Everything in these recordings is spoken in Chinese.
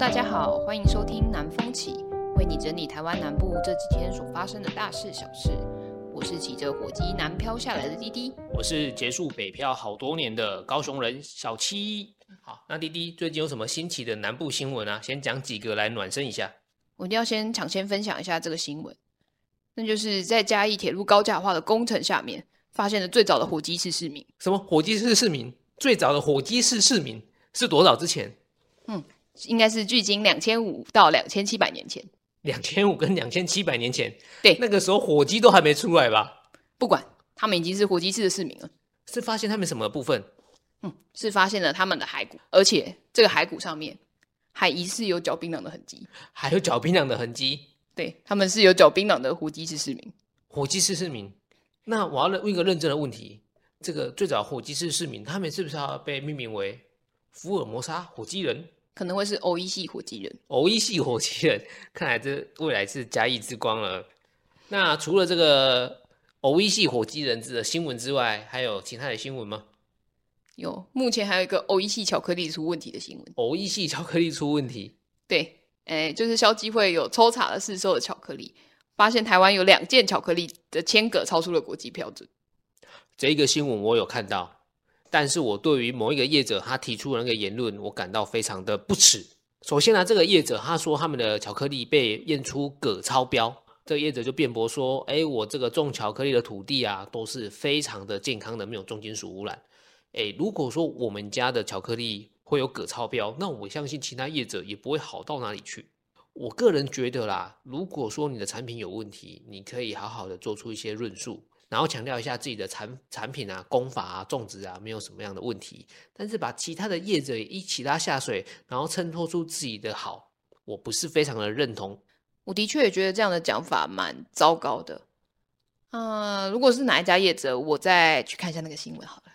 大家好，欢迎收听南风起，为你整理台湾南部这几天所发生的大事小事。我是骑着火鸡南漂下来的滴滴，我是结束北漂好多年的高雄人小七。好，那滴滴最近有什么新奇的南部新闻啊？先讲几个来暖身一下。我一定要先抢先分享一下这个新闻，那就是在嘉义铁路高架化的工程下面，发现的最早的火鸡市市民。什么火鸡市市民？最早的火鸡市市民是多少之前？嗯，应该是距今两千五到两千七百年前。两千五跟两千七百年前，对，那个时候火鸡都还没出来吧？不管，他们已经是火鸡市的市民了。是发现他们什么部分？嗯，是发现了他们的骸骨，而且这个骸骨上面还疑似有嚼槟榔的痕迹，还有嚼槟榔的痕迹。对，他们是有嚼槟榔的火鸡市市民。火鸡市市民，那我要问一个认真的问题。这个最早火鸡市市民，他们是不是要被命名为福尔摩沙火鸡人？可能会是欧一系火鸡人。欧一系火鸡人，看来这未来是嘉义之光了。那除了这个欧一系火鸡人的新闻之外，还有其他的新闻吗？有，目前还有一个欧一系巧克力出问题的新闻。欧一系巧克力出问题？对，哎，就是消基会有抽查了市售的巧克力，发现台湾有两件巧克力的签格超出了国际标准。这个新闻我有看到，但是我对于某一个业者他提出的那个言论，我感到非常的不齿。首先呢，这个业者他说他们的巧克力被验出镉超标，这个业者就辩驳说：“哎，我这个种巧克力的土地啊，都是非常的健康的，没有重金属污染。哎，如果说我们家的巧克力会有铬超标，那我相信其他业者也不会好到哪里去。我个人觉得啦，如果说你的产品有问题，你可以好好的做出一些论述。”然后强调一下自己的产产品啊、工法啊、种植啊，没有什么样的问题。但是把其他的业者一起拉下水，然后衬托出自己的好，我不是非常的认同。我的确也觉得这样的讲法蛮糟糕的。嗯、呃，如果是哪一家业者，我再去看一下那个新闻好了。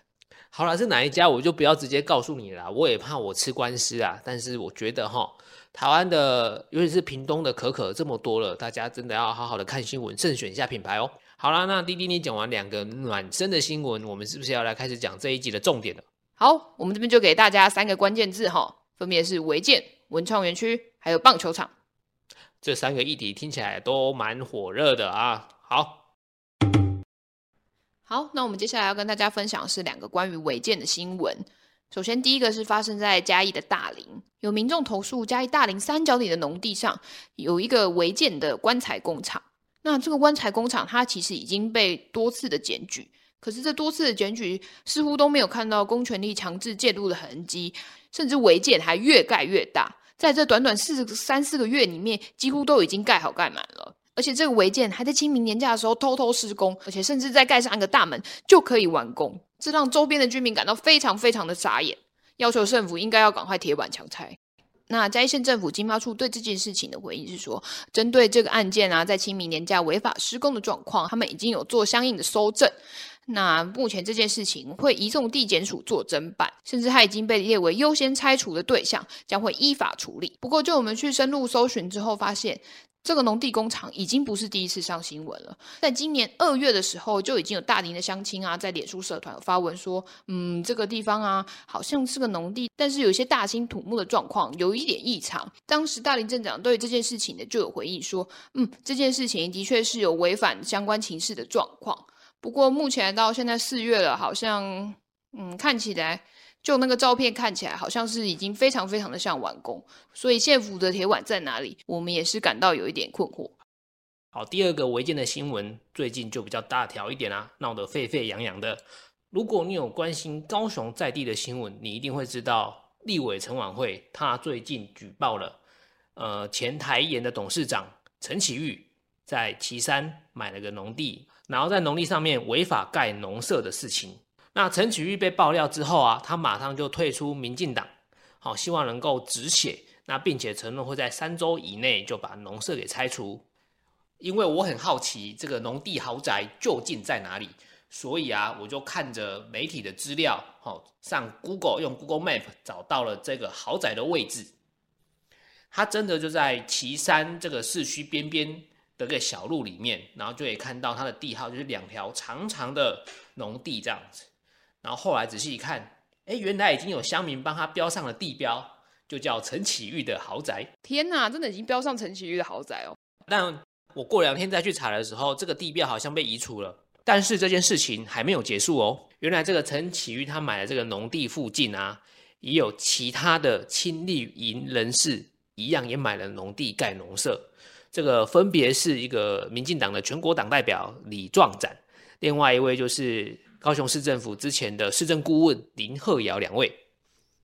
好了，是哪一家我就不要直接告诉你了，我也怕我吃官司啊。但是我觉得哈，台湾的尤其是屏东的可可这么多了，大家真的要好好的看新闻，慎选一下品牌哦。好啦，那滴滴你讲完两个暖身的新闻，我们是不是要来开始讲这一集的重点了？好，我们这边就给大家三个关键字哈，分别是违建、文创园区，还有棒球场。这三个议题听起来都蛮火热的啊。好，好，那我们接下来要跟大家分享的是两个关于违建的新闻。首先，第一个是发生在嘉义的大林，有民众投诉嘉义大林三角里的农地上有一个违建的棺材工厂。那这个棺材工厂，它其实已经被多次的检举，可是这多次的检举似乎都没有看到公权力强制介入的痕迹，甚至违建还越盖越大，在这短短四三四个月里面，几乎都已经盖好盖满了，而且这个违建还在清明年假的时候偷偷施工，而且甚至再盖上一个大门就可以完工，这让周边的居民感到非常非常的傻眼，要求政府应该要赶快铁板强拆。那嘉义县政府经发处对这件事情的回应是说，针对这个案件啊，在清明年假违法施工的状况，他们已经有做相应的搜证。那目前这件事情会移送地检署做侦办，甚至它已经被列为优先拆除的对象，将会依法处理。不过，就我们去深入搜寻之后发现。这个农地工厂已经不是第一次上新闻了，在今年二月的时候，就已经有大林的乡亲啊，在脸书社团发文说，嗯，这个地方啊，好像是个农地，但是有一些大兴土木的状况有一点异常。当时大林镇长对这件事情呢，就有回应说，嗯，这件事情的确是有违反相关情势的状况。不过目前到现在四月了，好像，嗯，看起来。就那个照片看起来，好像是已经非常非常的像完工，所以县府的铁碗在哪里？我们也是感到有一点困惑。好，第二个违建的新闻最近就比较大条一点啦、啊，闹得沸沸扬扬的。如果你有关心高雄在地的新闻，你一定会知道，立委陈琬惠他最近举报了，呃，前台盐的董事长陈启玉在旗山买了个农地，然后在农地上面违法盖农舍的事情。那陈启玉被爆料之后啊，他马上就退出民进党，好，希望能够止血，那并且承诺会在三周以内就把农舍给拆除。因为我很好奇这个农地豪宅究竟在哪里，所以啊，我就看着媒体的资料，好，上 Google 用 Google Map 找到了这个豪宅的位置。它真的就在旗山这个市区边边的个小路里面，然后就可以看到它的地号，就是两条长长的农地这样子。然后后来仔细一看，哎，原来已经有乡民帮他标上了地标，就叫陈启玉的豪宅。天哪，真的已经标上陈启玉的豪宅哦！但我过两天再去查的时候，这个地标好像被移除了。但是这件事情还没有结束哦。原来这个陈启玉他买的这个农地附近啊，也有其他的亲绿营人士一样也买了农地盖农舍。这个分别是一个民进党的全国党代表李壮展，另外一位就是高雄市政府之前的市政顾问林鹤尧两位。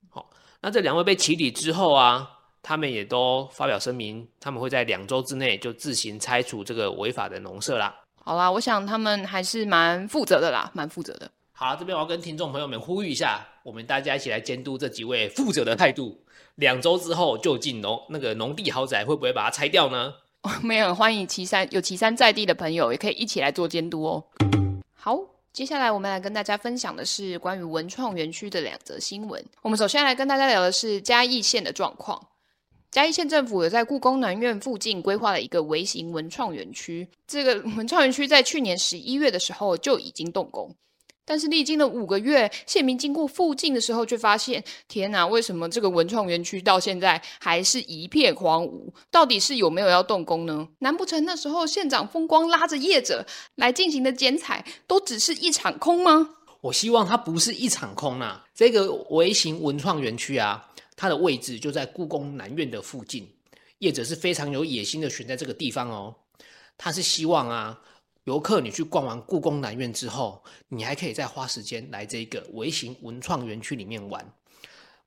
好，那这两位被起底之后啊，他们也都发表声明，他们会在两周之内就自行拆除这个违法的农舍啦。好啦，我想他们还是蛮负责的啦，蛮负责的。好，这边我要跟听众朋友们呼吁一下，我们大家一起来监督这几位负责的态度。两周之后，究竟农那个农地豪宅会不会把它拆掉呢？我们也很欢迎岐山有岐山在地的朋友，也可以一起来做监督哦。好，接下来我们来跟大家分享的是关于文创园区的两则新闻。我们首先来跟大家聊的是嘉义县的状况。嘉义县政府有在故宫南院附近规划了一个微型文创园区。这个文创园区在去年十一月的时候就已经动工，但是历经了五个月，县民经过附近的时候，却发现，天哪，为什么这个文创园区到现在还是一片荒芜？到底是有没有要动工呢？难不成那时候县长风光拉着业者来进行的剪彩，都只是一场空吗？我希望它不是一场空啊！这个微型文创园区啊。它的位置就在故宫南院的附近，业者是非常有野心的选在这个地方哦。他是希望啊，游客你去逛完故宫南院之后，你还可以再花时间来这个微型文创园区里面玩。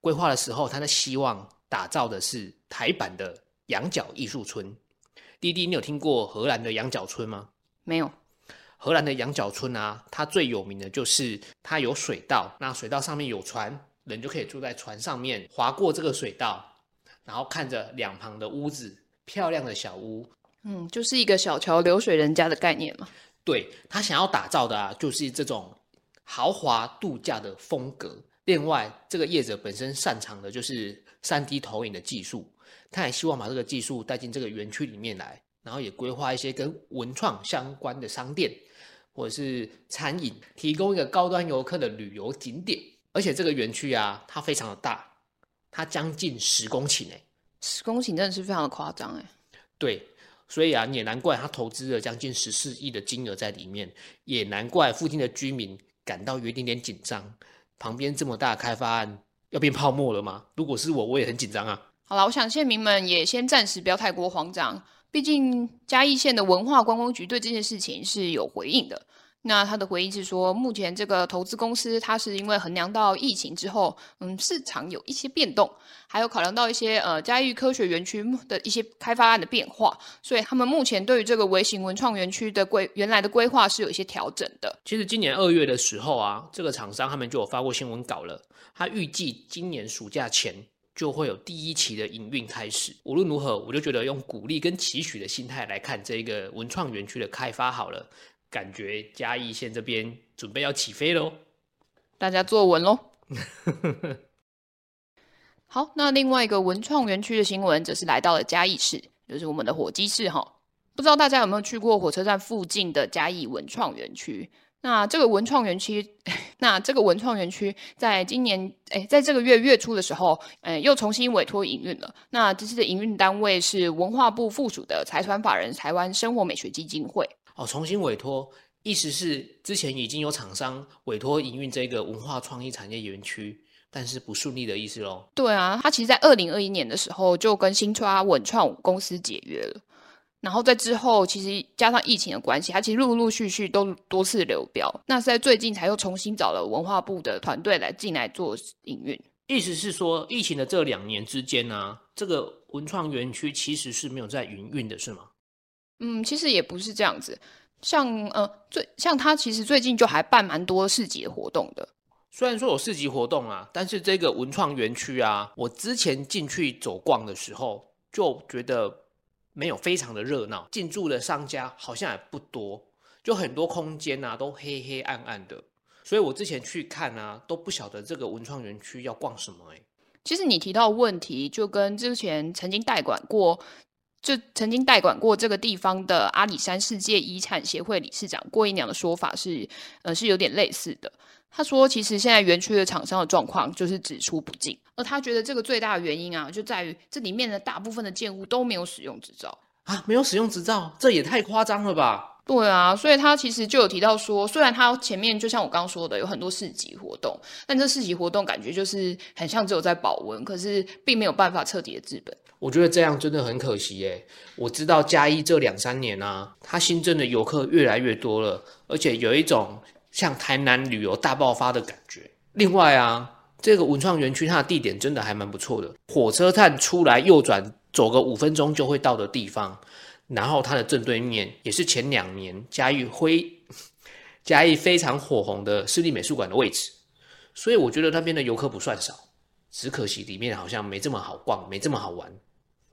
规划的时候，他的希望打造的是台版的羊角艺术村。滴滴，你有听过荷兰的羊角村吗？没有。荷兰的羊角村啊，它最有名的就是它有水道，那水道上面有船。人就可以坐在船上面，划过这个水道，然后看着两旁的屋子，漂亮的小屋，嗯，就是一个小桥流水人家的概念嘛。对，他想要打造的啊，就是这种豪华度假的风格。另外，这个业者本身擅长的就是三 D 投影的技术，他也希望把这个技术带进这个园区里面来，然后也规划一些跟文创相关的商店或者是餐饮，提供一个高端游客的旅游景点。而且这个园区啊，它非常的大，它将近十公顷诶，十公顷真的是非常的夸张诶。对，所以啊，也难怪他投资了将近十四亿的金额在里面，也难怪附近的居民感到有一点点紧张。旁边这么大的开发案要变泡沫了吗？如果是我，我也很紧张啊。好了，我想县民们也先暂时不要太过慌张，毕竟嘉义县的文化观光局对这件事情是有回应的。那他的回应是说，目前这个投资公司，它是因为衡量到疫情之后，嗯，市场有一些变动，还有考量到一些呃嘉义科学园区的一些开发案的变化，所以他们目前对于这个微型文创园区的规原来的规划是有一些调整的。其实今年二月的时候啊，这个厂商他们就有发过新闻稿了，他预计今年暑假前就会有第一期的营运开始。无论如何，我就觉得用鼓励跟期许的心态来看这个文创园区的开发好了。感觉嘉义县这边准备要起飞喽，大家坐稳喽。好，那另外一个文创园区的新闻，则是来到了嘉义市，就是我们的火鸡市哈。不知道大家有没有去过火车站附近的嘉义文创园区？那这个文创园区，那这个文创园区，在今年诶，在这个月月初的时候，诶，又重新委托营运了。那这次的营运单位是文化部附属的财团法人台湾生活美学基金会。哦，重新委托，意思是之前已经有厂商委托营运这个文化创意产业园区，但是不顺利的意思喽？对啊，他其实，在二零二一年的时候就跟新创文创公司解约了，然后在之后，其实加上疫情的关系，他其实陆陆续续都多次流标，那是在最近才又重新找了文化部的团队来进来做营运。意思是说，疫情的这两年之间呢、啊，这个文创园区其实是没有在营运的，是吗？嗯，其实也不是这样子，像呃，最像他其实最近就还办蛮多市集的活动的。虽然说有市集活动啊，但是这个文创园区啊，我之前进去走逛的时候就觉得没有非常的热闹，进驻的商家好像也不多，就很多空间啊都黑黑暗暗的，所以我之前去看啊都不晓得这个文创园区要逛什么诶、欸。其实你提到问题，就跟之前曾经代管过。就曾经代管过这个地方的阿里山世界遗产协会理事长郭姨娘的说法是，呃，是有点类似的。他说，其实现在园区的厂商的状况就是只出不进，而他觉得这个最大的原因啊，就在于这里面的大部分的建物都没有使用执照啊，没有使用执照，这也太夸张了吧？对啊，所以他其实就有提到说，虽然他前面就像我刚刚说的，有很多市集活动，但这市集活动感觉就是很像只有在保温，可是并没有办法彻底的治本。我觉得这样真的很可惜耶。我知道嘉义这两三年啊，它新增的游客越来越多了，而且有一种像台南旅游大爆发的感觉。另外啊，这个文创园区它的地点真的还蛮不错的，火车站出来右转走个五分钟就会到的地方。然后它的正对面也是前两年嘉义辉 嘉义非常火红的市立美术馆的位置，所以我觉得那边的游客不算少，只可惜里面好像没这么好逛，没这么好玩。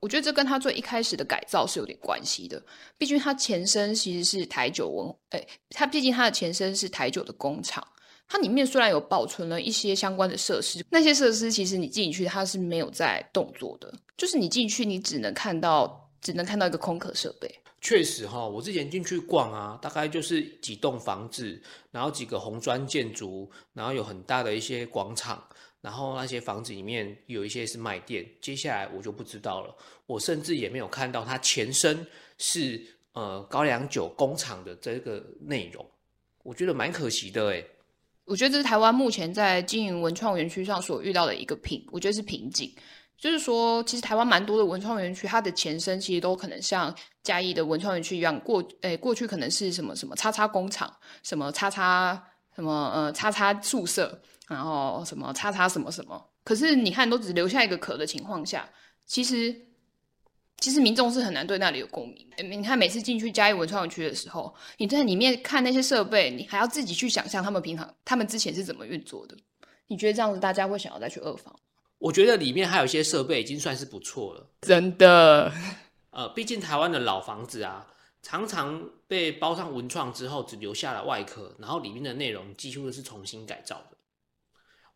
我觉得这跟它最一开始的改造是有点关系的，毕竟它前身其实是台酒文，哎，它毕竟它的前身是台酒的工厂，它里面虽然有保存了一些相关的设施，那些设施其实你进去它是没有在动作的，就是你进去你只能看到。只能看到一个空壳设备。确实哈，我之前进去逛啊，大概就是几栋房子，然后几个红砖建筑，然后有很大的一些广场，然后那些房子里面有一些是卖店。接下来我就不知道了，我甚至也没有看到它前身是呃高粱酒工厂的这个内容，我觉得蛮可惜的诶。我觉得这是台湾目前在经营文创园区上所遇到的一个瓶，我觉得是瓶颈。就是说，其实台湾蛮多的文创园区，它的前身其实都可能像嘉义的文创园区一样，过诶过去可能是什么什么叉叉工厂，什么叉叉什么呃叉叉宿舍，然后什么叉叉什么什么。可是你看，都只留下一个壳的情况下，其实其实民众是很难对那里有共鸣。你看，每次进去嘉义文创园区的时候，你在里面看那些设备，你还要自己去想象他们平常他们之前是怎么运作的。你觉得这样子，大家会想要再去二访？我觉得里面还有一些设备已经算是不错了，真的。呃，毕竟台湾的老房子啊，常常被包上文创之后，只留下了外壳，然后里面的内容几乎都是重新改造的。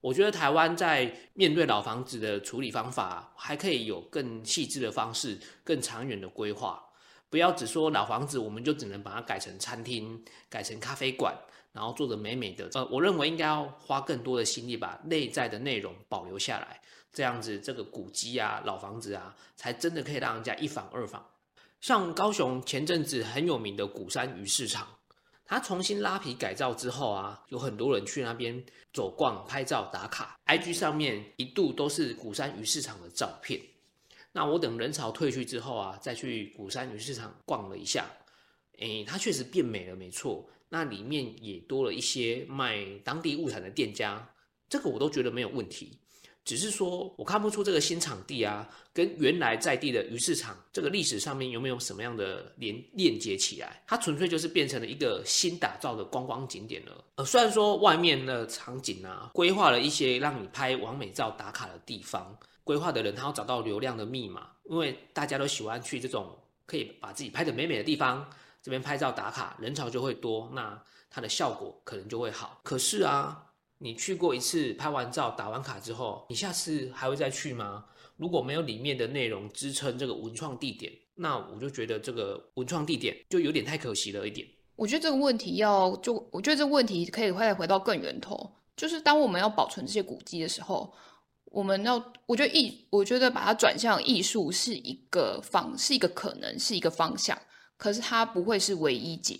我觉得台湾在面对老房子的处理方法，还可以有更细致的方式，更长远的规划。不要只说老房子，我们就只能把它改成餐厅，改成咖啡馆。然后做得美美的，呃，我认为应该要花更多的心力把内在的内容保留下来，这样子这个古迹啊、老房子啊，才真的可以让人家一房二房。像高雄前阵子很有名的鼓山鱼市场，它重新拉皮改造之后啊，有很多人去那边走逛、拍照、打卡，IG 上面一度都是鼓山鱼市场的照片。那我等人潮退去之后啊，再去鼓山鱼市场逛了一下，诶，它确实变美了，没错。那里面也多了一些卖当地物产的店家，这个我都觉得没有问题。只是说我看不出这个新场地啊，跟原来在地的鱼市场这个历史上面有没有什么样的连链接起来？它纯粹就是变成了一个新打造的观光景点了。呃，虽然说外面的场景啊，规划了一些让你拍完美照打卡的地方，规划的人他要找到流量的密码，因为大家都喜欢去这种可以把自己拍得美美的地方。这边拍照打卡，人潮就会多，那它的效果可能就会好。可是啊，你去过一次，拍完照打完卡之后，你下次还会再去吗？如果没有里面的内容支撑这个文创地点，那我就觉得这个文创地点就有点太可惜了一点。我觉得这个问题要就，我觉得这个问题可以再回到更源头，就是当我们要保存这些古迹的时候，我们要，我觉得艺，我觉得把它转向艺术是一个方，是一个可能，是一个方向。可是它不会是唯一解。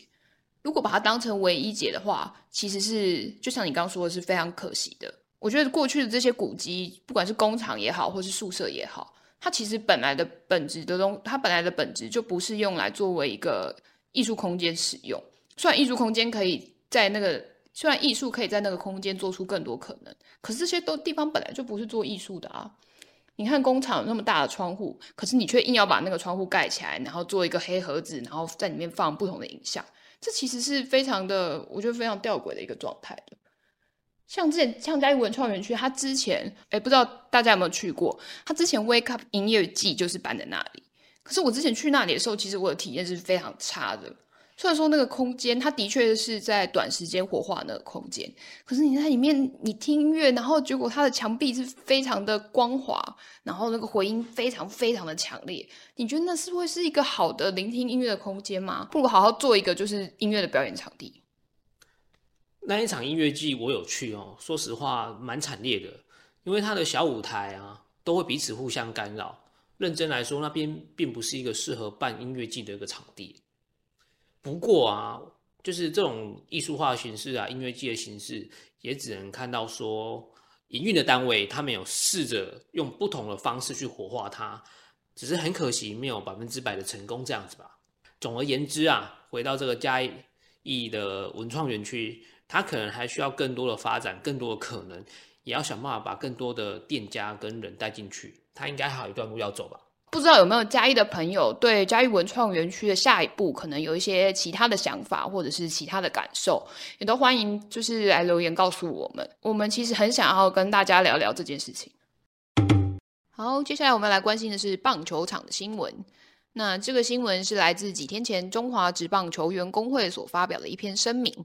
如果把它当成唯一解的话，其实是就像你刚刚说的，是非常可惜的。我觉得过去的这些古迹，不管是工厂也好，或是宿舍也好，它其实本来的本质的东，它本来的本质就不是用来作为一个艺术空间使用。虽然艺术空间可以在那个，虽然艺术可以在那个空间做出更多可能，可是这些都地方本来就不是做艺术的啊。你看工厂有那么大的窗户，可是你却硬要把那个窗户盖起来，然后做一个黑盒子，然后在里面放不同的影像，这其实是非常的，我觉得非常吊诡的一个状态的。像之前像嘉义文创园区，它之前诶不知道大家有没有去过，它之前 Wake Up 营业季就是办在那里，可是我之前去那里的时候，其实我的体验是非常差的。虽然说那个空间，它的确是在短时间活化那个空间，可是你在里面你听音乐，然后结果它的墙壁是非常的光滑，然后那个回音非常非常的强烈，你觉得那是会是一个好的聆听音乐的空间吗？不如好好做一个就是音乐的表演场地。那一场音乐季我有去哦，说实话蛮惨烈的，因为他的小舞台啊都会彼此互相干扰。认真来说，那边并不是一个适合办音乐季的一个场地。不过啊，就是这种艺术化形式啊，音乐季的形式，也只能看到说，营运的单位他们有试着用不同的方式去活化它，只是很可惜没有百分之百的成功这样子吧。总而言之啊，回到这个嘉义的文创园区，它可能还需要更多的发展，更多的可能，也要想办法把更多的店家跟人带进去。它应该还有一段路要走吧？不知道有没有嘉义的朋友对嘉义文创园区的下一步可能有一些其他的想法，或者是其他的感受，也都欢迎就是来留言告诉我们。我们其实很想要跟大家聊聊这件事情。好，接下来我们来关心的是棒球场的新闻。那这个新闻是来自几天前中华职棒球员工会所发表的一篇声明。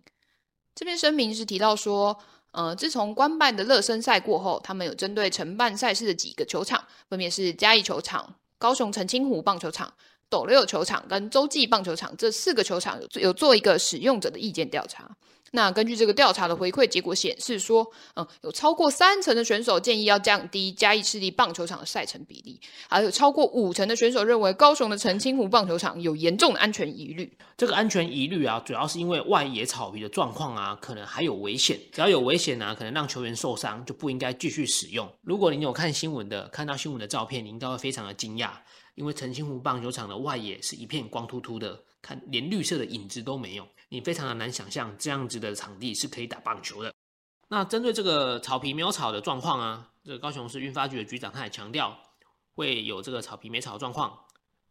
这篇声明是提到说，呃，自从官办的热身赛过后，他们有针对承办赛事的几个球场，分别是嘉义球场、高雄澄清湖棒球场、斗六球场跟洲际棒球场这四个球场有有做一个使用者的意见调查。那根据这个调查的回馈结果显示说，嗯，有超过三成的选手建议要降低嘉义市立棒球场的赛程比例，还有超过五成的选手认为高雄的澄清湖棒球场有严重的安全疑虑。这个安全疑虑啊，主要是因为外野草皮的状况啊，可能还有危险。只要有危险啊，可能让球员受伤，就不应该继续使用。如果您有看新闻的，看到新闻的照片，您应该会非常的惊讶，因为澄清湖棒球场的外野是一片光秃秃的，看连绿色的影子都没有。你非常的难想象这样子的场地是可以打棒球的。那针对这个草皮没有草的状况啊，这个高雄市运发局的局长他也强调，会有这个草皮没草的状况，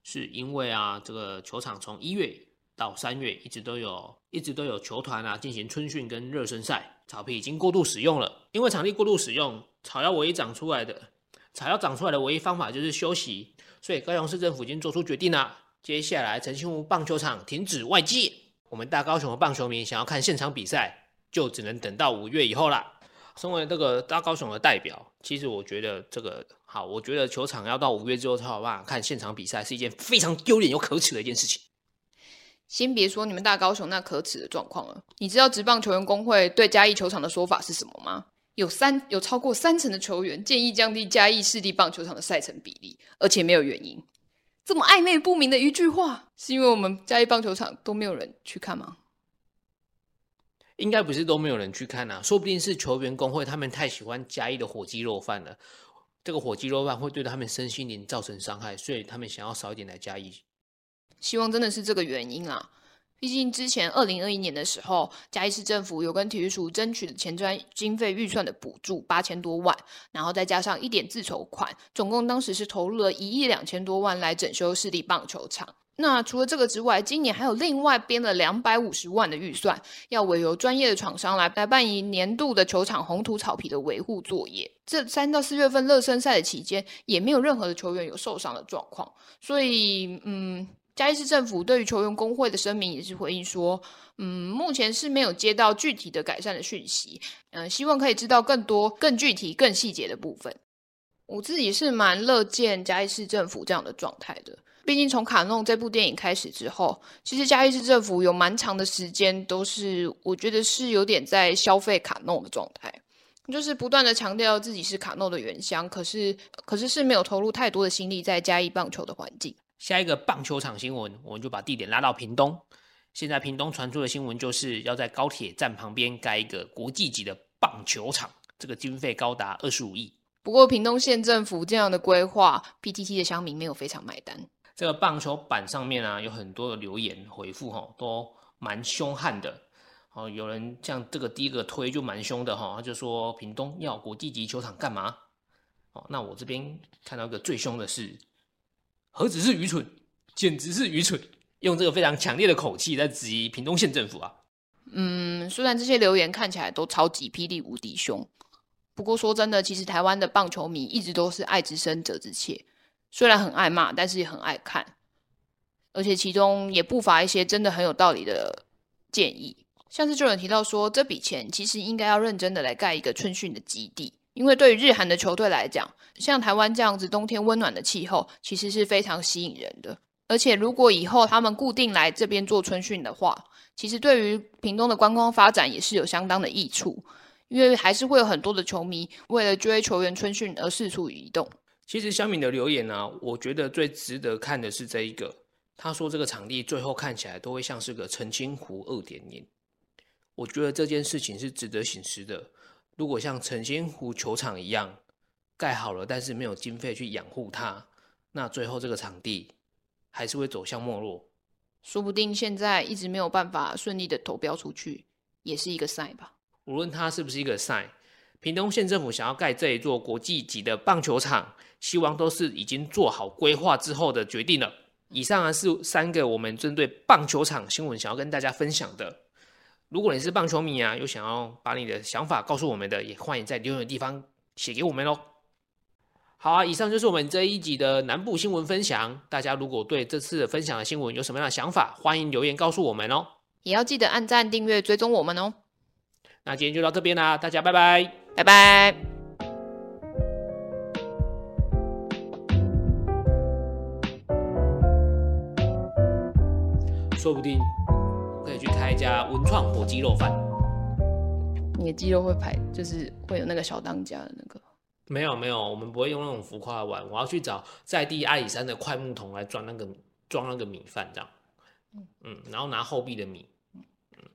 是因为啊，这个球场从一月到三月一直都有，一直都有球团啊进行春训跟热身赛，草皮已经过度使用了。因为场地过度使用，草要唯一长出来的，草要长出来的唯一方法就是休息，所以高雄市政府已经做出决定了，接下来澄清湖棒球场停止外界。我们大高雄的棒球迷想要看现场比赛，就只能等到五月以后啦。身为这个大高雄的代表，其实我觉得这个好，我觉得球场要到五月之后才有办法看现场比赛，是一件非常丢脸又可耻的一件事情。先别说你们大高雄那可耻的状况了，你知道职棒球员工会对嘉义球场的说法是什么吗？有三有超过三成的球员建议降低嘉义市立棒球场的赛程比例，而且没有原因。这么暧昧不明的一句话，是因为我们嘉义棒球场都没有人去看吗？应该不是都没有人去看啊，说不定是球员工会他们太喜欢嘉义的火鸡肉饭了，这个火鸡肉饭会对他们身心灵造成伤害，所以他们想要少一点来嘉义。希望真的是这个原因啊。毕竟之前二零二一年的时候，嘉义市政府有跟体育署争取的前瞻经费预算的补助八千多万，然后再加上一点自筹款，总共当时是投入了一亿两千多万来整修市立棒球场。那除了这个之外，今年还有另外编了两百五十万的预算，要委由专业的厂商来来办理年度的球场红土草皮的维护作业。这三到四月份热身赛的期间，也没有任何的球员有受伤的状况，所以嗯。嘉义市政府对于球员工会的声明也是回应说，嗯，目前是没有接到具体的改善的讯息，嗯、希望可以知道更多、更具体、更细节的部分。我自己是蛮乐见嘉义市政府这样的状态的，毕竟从卡弄这部电影开始之后，其实嘉义市政府有蛮长的时间都是，我觉得是有点在消费卡弄的状态，就是不断的强调自己是卡弄的原乡，可是可是是没有投入太多的心力在嘉义棒球的环境。下一个棒球场新闻，我们就把地点拉到屏东。现在屏东传出的新闻就是要在高铁站旁边盖一个国际级的棒球场，这个经费高达二十五亿。不过屏东县政府这样的规划，PTT 的乡民没有非常买单。这个棒球板上面啊，有很多的留言回复，哈，都蛮凶悍的。哦，有人像这个第一个推就蛮凶的，哈，他就说屏东要国际级球场干嘛？哦，那我这边看到一个最凶的是。何止是愚蠢，简直是愚蠢！用这个非常强烈的口气在质疑屏东县政府啊。嗯，虽然这些留言看起来都超级霹雳无敌凶，不过说真的，其实台湾的棒球迷一直都是爱之深责之切，虽然很爱骂，但是也很爱看，而且其中也不乏一些真的很有道理的建议，像是就有人提到说，这笔钱其实应该要认真的来盖一个春训的基地。因为对于日韩的球队来讲，像台湾这样子冬天温暖的气候，其实是非常吸引人的。而且如果以后他们固定来这边做春训的话，其实对于屏东的观光发展也是有相当的益处，因为还是会有很多的球迷为了追球员春训而四处移动。其实香敏的留言呢、我觉得最值得看的是这一个，他说这个场地最后看起来都会像是个澄清湖二点零，我觉得这件事情是值得醒思的。如果像澄清湖球场一样盖好了，但是没有经费去养护它，那最后这个场地还是会走向没落。说不定现在一直没有办法顺利的投标出去，也是一个 sign 吧。无论它是不是一个 sign，屏东县政府想要盖这一座国际级的棒球场，希望都是已经做好规划之后的决定了。以上啊是三个我们针对棒球场新闻想要跟大家分享的。如果你是棒球迷啊，有想要把你的想法告诉我们的，也欢迎在留言的地方写给我们哦。好啊，以上就是我们这一集的南部新闻分享。大家如果对这次分享的新闻有什么样的想法，欢迎留言告诉我们哦。也要记得按赞、订阅、追踪我们哦。那今天就到这边啦，大家拜拜，拜拜。说不定。家文创火鸡肉饭。你的鸡肉会排，就是会有那个小当家的那个？没有没有，我们不会用那种浮夸的碗。我要去找在地阿里山的快木桶来装那个装那个米饭，这样。嗯，然后拿后壁的米。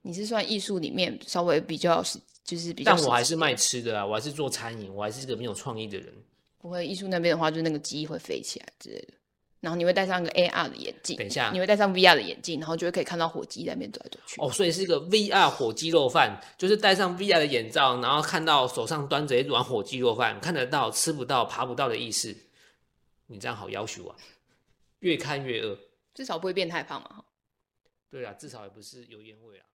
你是算艺术里面稍微比较是，就是比较。但我还是卖吃的啊，我还是做餐饮，我还是个没有创意的人。不会，艺术那边的话，就是那个鸡会飞起来之类的。然后你会戴上一个 AR 的眼镜，等一下，你会戴上 VR 的眼镜，然后就会可以看到火鸡在那边走来走去。哦，所以是一个 VR 火鸡肉饭，就是戴上 VR 的眼罩，然后看到手上端着一碗火鸡肉饭，看得到吃不到爬不到的意思。你这样好要求啊，越看越饿，至少不会变太胖嘛。对啊，至少也不是油烟味啊。